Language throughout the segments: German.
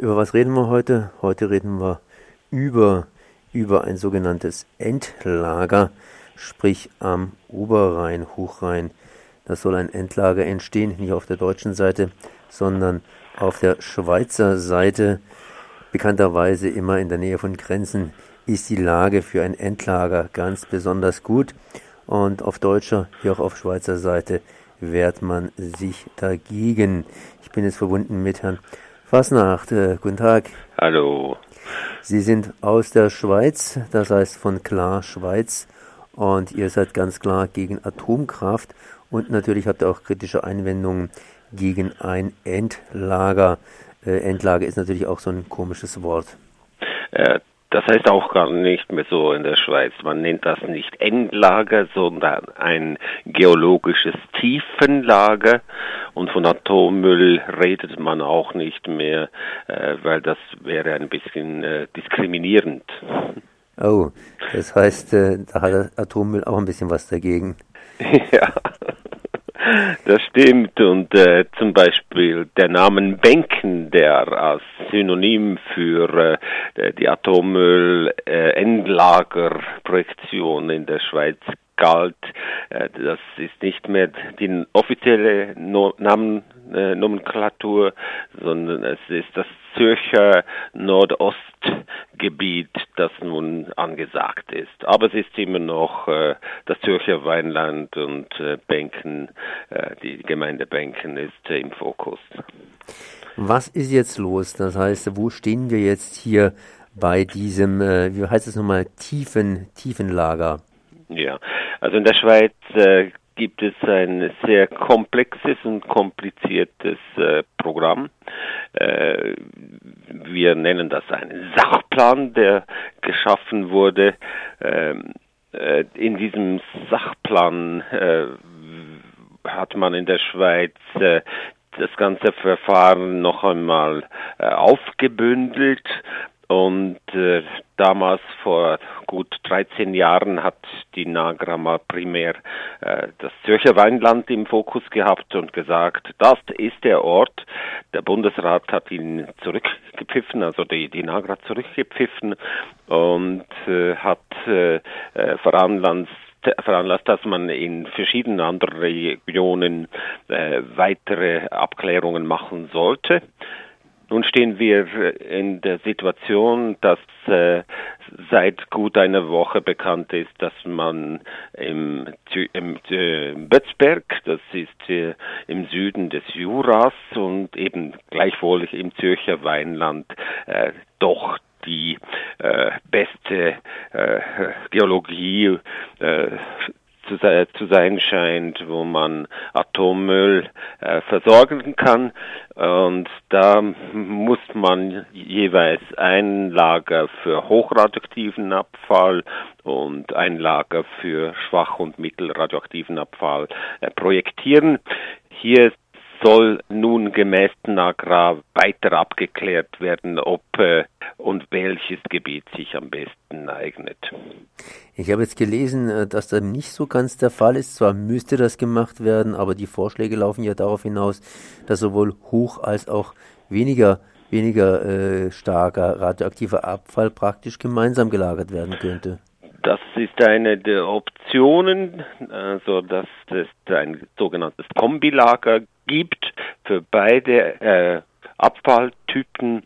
Über was reden wir heute? Heute reden wir über, über ein sogenanntes Endlager, sprich am Oberrhein, Hochrhein. Das soll ein Endlager entstehen, nicht auf der deutschen Seite, sondern auf der Schweizer Seite. Bekannterweise immer in der Nähe von Grenzen ist die Lage für ein Endlager ganz besonders gut. Und auf deutscher wie auch auf Schweizer Seite wehrt man sich dagegen. Ich bin jetzt verbunden mit Herrn Fasnacht. Äh, guten Tag. Hallo. Sie sind aus der Schweiz, das heißt von Klar Schweiz. Und ihr seid ganz klar gegen Atomkraft und natürlich habt ihr auch kritische Einwendungen gegen ein Endlager. Äh, Endlager ist natürlich auch so ein komisches Wort. Äh, das heißt auch gar nicht mehr so in der Schweiz. Man nennt das nicht Endlager, sondern ein geologisches Tiefenlager. Und von Atommüll redet man auch nicht mehr, äh, weil das wäre ein bisschen äh, diskriminierend. Oh, das heißt, äh, da hat Atommüll auch ein bisschen was dagegen. ja. Das stimmt. Und äh, zum Beispiel der Name Benken, der als Synonym für äh, die Atommüll-Endlagerprojektion äh, in der Schweiz galt, äh, das ist nicht mehr die offizielle no Namennomenklatur, sondern es ist das Zürcher Nordostgebiet, das nun angesagt ist. Aber es ist immer noch äh, das Zürcher Weinland und äh, Benken, äh, die Gemeinde Benken ist äh, im Fokus. Was ist jetzt los? Das heißt, wo stehen wir jetzt hier bei diesem, äh, wie heißt es nochmal, tiefen, Tiefenlager? Ja, also in der Schweiz äh, gibt es ein sehr komplexes und kompliziertes äh, Programm. Äh, wir nennen das einen Sachplan, der geschaffen wurde. Ähm, äh, in diesem Sachplan äh, hat man in der Schweiz äh, das ganze Verfahren noch einmal äh, aufgebündelt und äh, damals vor gut 13 Jahren hat die Nagra mal primär äh, das Zürcher Weinland im Fokus gehabt und gesagt, das ist der Ort. Der Bundesrat hat ihn zurückgepfiffen, also die, die Nagra zurückgepfiffen und äh, hat äh, äh veranlasst, veranlasst, dass man in verschiedenen anderen Regionen äh, weitere Abklärungen machen sollte. Nun stehen wir in der Situation, dass äh, seit gut einer Woche bekannt ist, dass man im, im äh, Bötzberg, das ist äh, im Süden des Juras und eben gleichwohl im Zürcher Weinland, äh, doch die äh, beste äh, Geologie äh, zu, zu sein scheint, wo man Atommüll äh, versorgen kann. Und da muss man jeweils ein Lager für hochradioaktiven Abfall und ein Lager für schwach und mittelradioaktiven Abfall äh, projektieren. Hier soll nun gemäß Nagra weiter abgeklärt werden, ob äh, und welches Gebiet sich am besten eignet. Ich habe jetzt gelesen, äh, dass das nicht so ganz der Fall ist. Zwar müsste das gemacht werden, aber die Vorschläge laufen ja darauf hinaus, dass sowohl hoch als auch weniger weniger äh, starker radioaktiver Abfall praktisch gemeinsam gelagert werden könnte. Das ist eine der Optionen, also dass es ein sogenanntes Kombilager gibt für beide äh, Abfalltypen,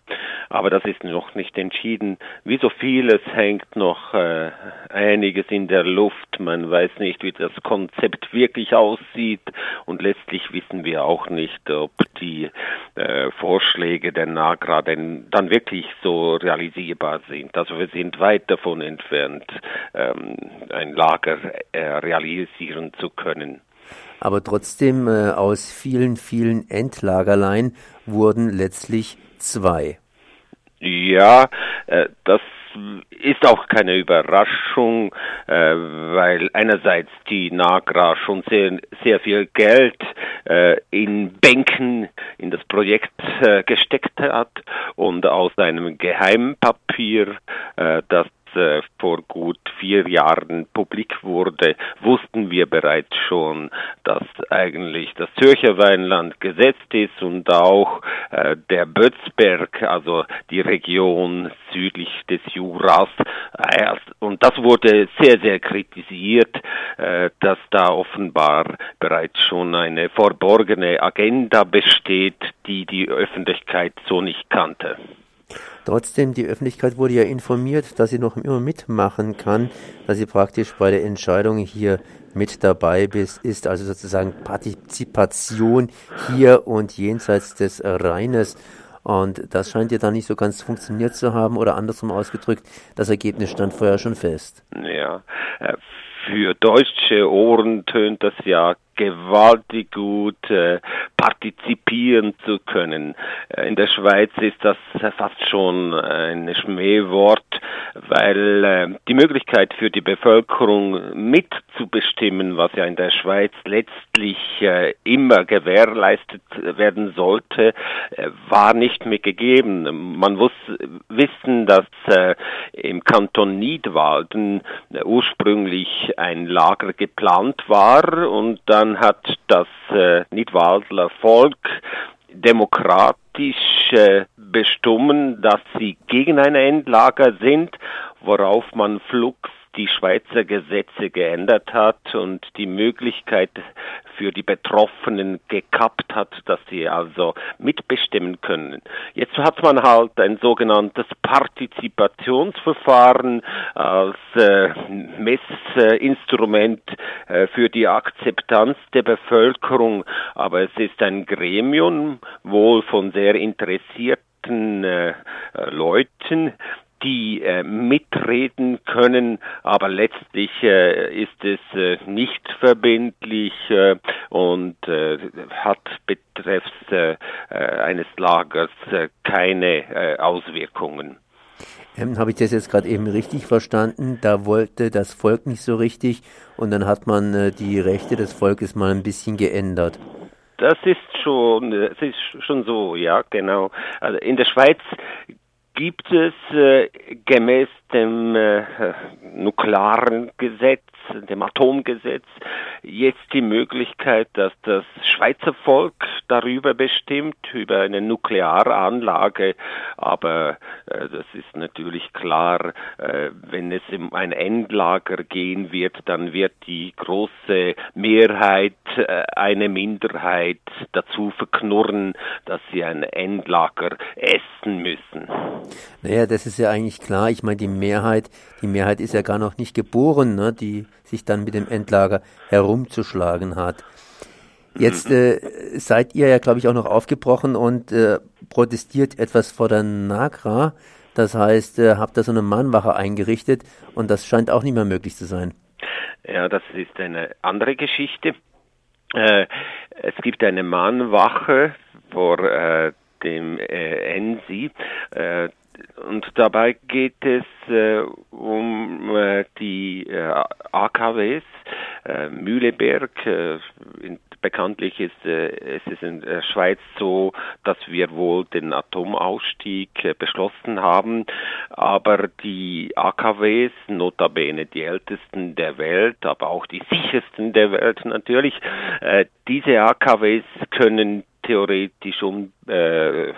aber das ist noch nicht entschieden. Wie so vieles hängt noch äh, einiges in der Luft. Man weiß nicht, wie das Konzept wirklich aussieht und letztlich wissen wir auch nicht, ob die äh, Vorschläge der NAGRA denn dann wirklich so realisierbar sind. Also wir sind weit davon entfernt, ähm, ein Lager äh, realisieren zu können. Aber trotzdem äh, aus vielen, vielen Endlagerlein wurden letztlich zwei. Ja, äh, das ist auch keine Überraschung, äh, weil einerseits die Nagra schon sehr, sehr viel Geld äh, in Bänken in das Projekt äh, gesteckt hat und aus einem Geheimpapier, äh, das äh, vor gut vier Jahren publik wurde, wussten wir bereits schon, dass eigentlich das Zürcher Weinland gesetzt ist und auch äh, der Bötzberg, also die Region südlich des Juras. Äh, und das wurde sehr, sehr kritisiert, äh, dass da offenbar bereits schon eine verborgene Agenda besteht, die die Öffentlichkeit so nicht kannte. Trotzdem, die Öffentlichkeit wurde ja informiert, dass sie noch immer mitmachen kann, dass sie praktisch bei der Entscheidung hier mit dabei ist, also sozusagen Partizipation hier und jenseits des Rheines. Und das scheint ja dann nicht so ganz funktioniert zu haben oder andersrum ausgedrückt, das Ergebnis stand vorher schon fest. Ja, äh, für deutsche Ohren tönt das ja gewaltig gut äh, partizipieren zu können. Äh, in der Schweiz ist das fast schon ein Schmähwort, weil äh, die Möglichkeit für die Bevölkerung mitzubestimmen, was ja in der Schweiz letztlich äh, immer gewährleistet werden sollte, äh, war nicht mehr gegeben. Man muss wissen, dass äh, im Kanton Nidwalden ursprünglich ein Lager geplant war und dann hat das äh, Nidwaldler Volk demokratisch äh, bestimmen, dass sie gegen ein Endlager sind, worauf man flugs die Schweizer Gesetze geändert hat und die Möglichkeit für die Betroffenen gekappt hat, dass sie also mitbestimmen können. Jetzt hat man halt ein sogenanntes Partizipationsverfahren als äh, Messinstrument äh, für die Akzeptanz der Bevölkerung, aber es ist ein Gremium, wohl von sehr interessierten äh, Leuten, die äh, mitreden können, aber letztlich äh, ist es äh, nicht verbindlich äh, und äh, hat betreffs äh, eines Lagers keine Auswirkungen. Ähm, Habe ich das jetzt gerade eben richtig verstanden? Da wollte das Volk nicht so richtig und dann hat man die Rechte des Volkes mal ein bisschen geändert. Das ist schon, das ist schon so, ja, genau. Also in der Schweiz gibt es äh, gemäß dem äh, nuklearen Gesetz, dem Atomgesetz, jetzt die Möglichkeit, dass das Schweizer Volk darüber bestimmt, über eine Nuklearanlage. Aber äh, das ist natürlich klar, äh, wenn es um ein Endlager gehen wird, dann wird die große Mehrheit äh, eine Minderheit dazu verknurren, dass sie ein Endlager essen müssen. Naja, das ist ja eigentlich klar. Ich meine, die Mehrheit, die Mehrheit ist ja gar noch nicht geboren, ne, die sich dann mit dem Endlager herumzuschlagen hat. Jetzt äh, seid ihr ja, glaube ich, auch noch aufgebrochen und äh, protestiert etwas vor der Nagra. Das heißt, äh, habt da so eine Mahnwache eingerichtet und das scheint auch nicht mehr möglich zu sein. Ja, das ist eine andere Geschichte. Äh, es gibt eine Mahnwache vor äh, dem äh, ENSI. Und dabei geht es äh, um äh, die äh, AKWs. Äh, Mühleberg, äh, in, bekanntlich ist äh, es ist in der Schweiz so, dass wir wohl den Atomausstieg beschlossen haben, aber die AKWs, notabene die ältesten der Welt, aber auch die sichersten der Welt natürlich, diese AKWs können theoretisch um äh,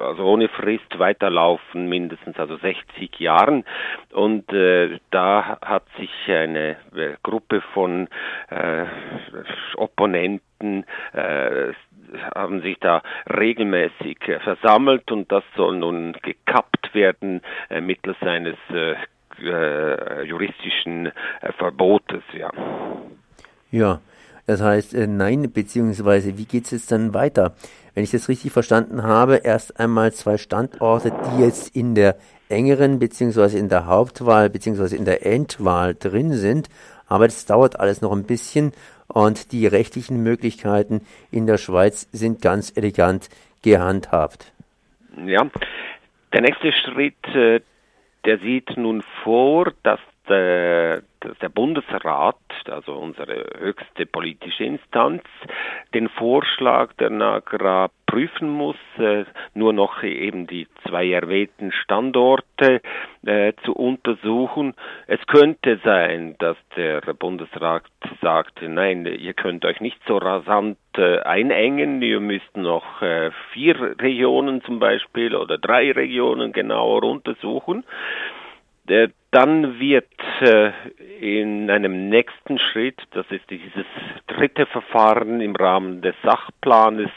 also ohne Frist weiterlaufen, mindestens also 60 Jahren. Und äh, da hat sich eine äh, Gruppe von äh, Opponenten äh, haben sich da regelmäßig äh, versammelt und das soll nun gekappt werden äh, mittels eines juristischen Verbotes, ja. Ja, das heißt, äh, nein, beziehungsweise wie geht es jetzt dann weiter? Wenn ich das richtig verstanden habe, erst einmal zwei Standorte, die jetzt in der engeren beziehungsweise in der Hauptwahl beziehungsweise in der Endwahl drin sind, aber das dauert alles noch ein bisschen und die rechtlichen Möglichkeiten in der Schweiz sind ganz elegant gehandhabt. Ja, der nächste Schritt, äh, der sieht nun vor, dass dass der Bundesrat, also unsere höchste politische Instanz, den Vorschlag der NAGRA prüfen muss, äh, nur noch eben die zwei erwähnten Standorte äh, zu untersuchen. Es könnte sein, dass der Bundesrat sagt, nein, ihr könnt euch nicht so rasant äh, einengen, ihr müsst noch äh, vier Regionen zum Beispiel oder drei Regionen genauer untersuchen. Dann wird äh, in einem nächsten Schritt, das ist dieses dritte Verfahren im Rahmen des Sachplanes,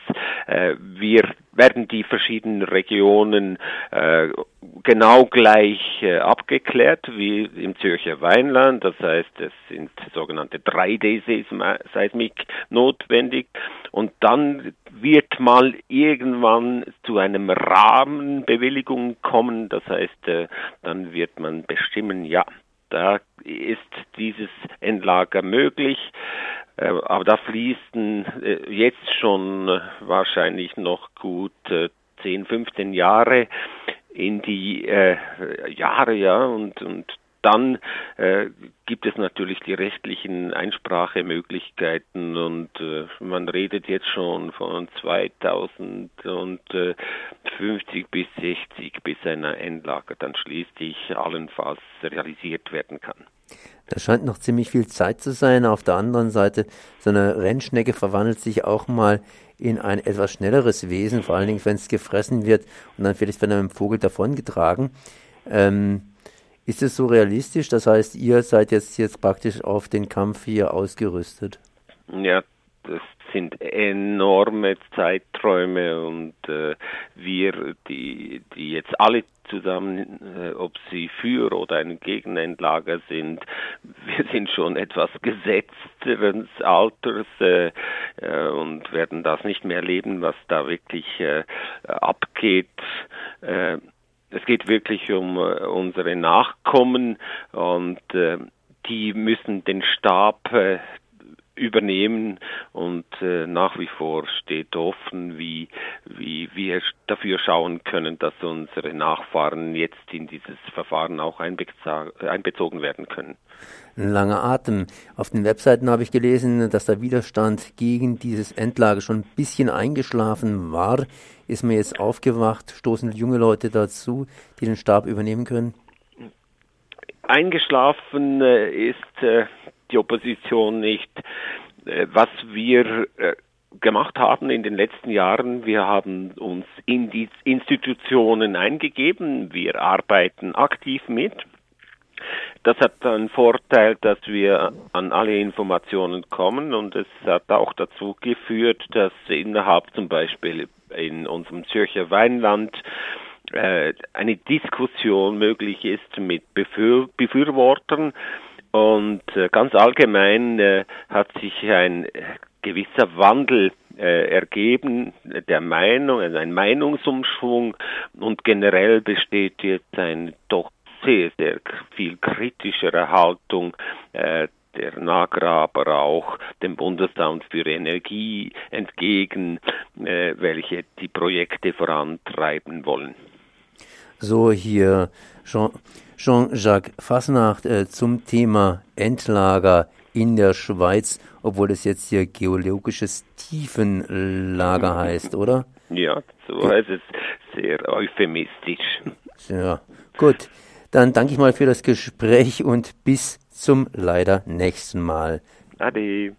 äh, wir werden die verschiedenen Regionen äh, genau gleich äh, abgeklärt wie im Zürcher Weinland. Das heißt, es sind sogenannte 3D-Seismik notwendig. Und dann wird mal irgendwann zu einem Rahmenbewilligung kommen. Das heißt, äh, dann wird man bestimmen, ja, da ist dieses Endlager möglich. Äh, aber da fließen äh, jetzt schon äh, wahrscheinlich noch gut 10, 15 Jahre in die äh, Jahre, ja, und, und dann äh, gibt es natürlich die rechtlichen Einsprachemöglichkeiten und äh, man redet jetzt schon von 2050 bis 60, bis ein Endlager dann schließlich allenfalls realisiert werden kann. Da scheint noch ziemlich viel Zeit zu sein. Auf der anderen Seite, so eine Rennschnecke verwandelt sich auch mal in ein etwas schnelleres Wesen, vor allen Dingen, wenn es gefressen wird und dann vielleicht von einem Vogel davongetragen. Ähm, ist es so realistisch? Das heißt, ihr seid jetzt, jetzt praktisch auf den Kampf hier ausgerüstet? Ja, das sind enorme Zeiträume und äh, wir, die, die jetzt alle zusammen, äh, ob sie für oder ein Gegenendlager sind, wir sind schon etwas gesetzteren Alters äh, äh, und werden das nicht mehr erleben, was da wirklich äh, abgeht. Äh, es geht wirklich um äh, unsere Nachkommen und die müssen den Stab übernehmen und äh, nach wie vor steht offen, wie, wie wir dafür schauen können, dass unsere Nachfahren jetzt in dieses Verfahren auch einbezogen werden können. Ein langer Atem. Auf den Webseiten habe ich gelesen, dass der Widerstand gegen dieses Endlager schon ein bisschen eingeschlafen war. Ist man jetzt aufgewacht? Stoßen junge Leute dazu, die den Stab übernehmen können? Eingeschlafen äh, ist äh, die Opposition nicht. Äh, was wir äh, gemacht haben in den letzten Jahren, wir haben uns in die Institutionen eingegeben, wir arbeiten aktiv mit. Das hat einen Vorteil, dass wir an alle Informationen kommen und es hat auch dazu geführt, dass innerhalb zum Beispiel in unserem Zürcher Weinland äh, eine Diskussion möglich ist mit Befür Befürwortern, und äh, ganz allgemein äh, hat sich ein gewisser Wandel äh, ergeben der Meinung, also ein Meinungsumschwung und generell besteht jetzt eine doch sehr, sehr viel kritischere Haltung äh, der NAGRA, aber auch dem Bundesamt für Energie entgegen, äh, welche die Projekte vorantreiben wollen. So hier Jean Jean-Jacques Fasnacht äh, zum Thema Endlager in der Schweiz, obwohl es jetzt hier geologisches Tiefenlager heißt, oder? Ja, so heißt es sehr euphemistisch. Ja, gut. Dann danke ich mal für das Gespräch und bis zum leider nächsten Mal. Ade.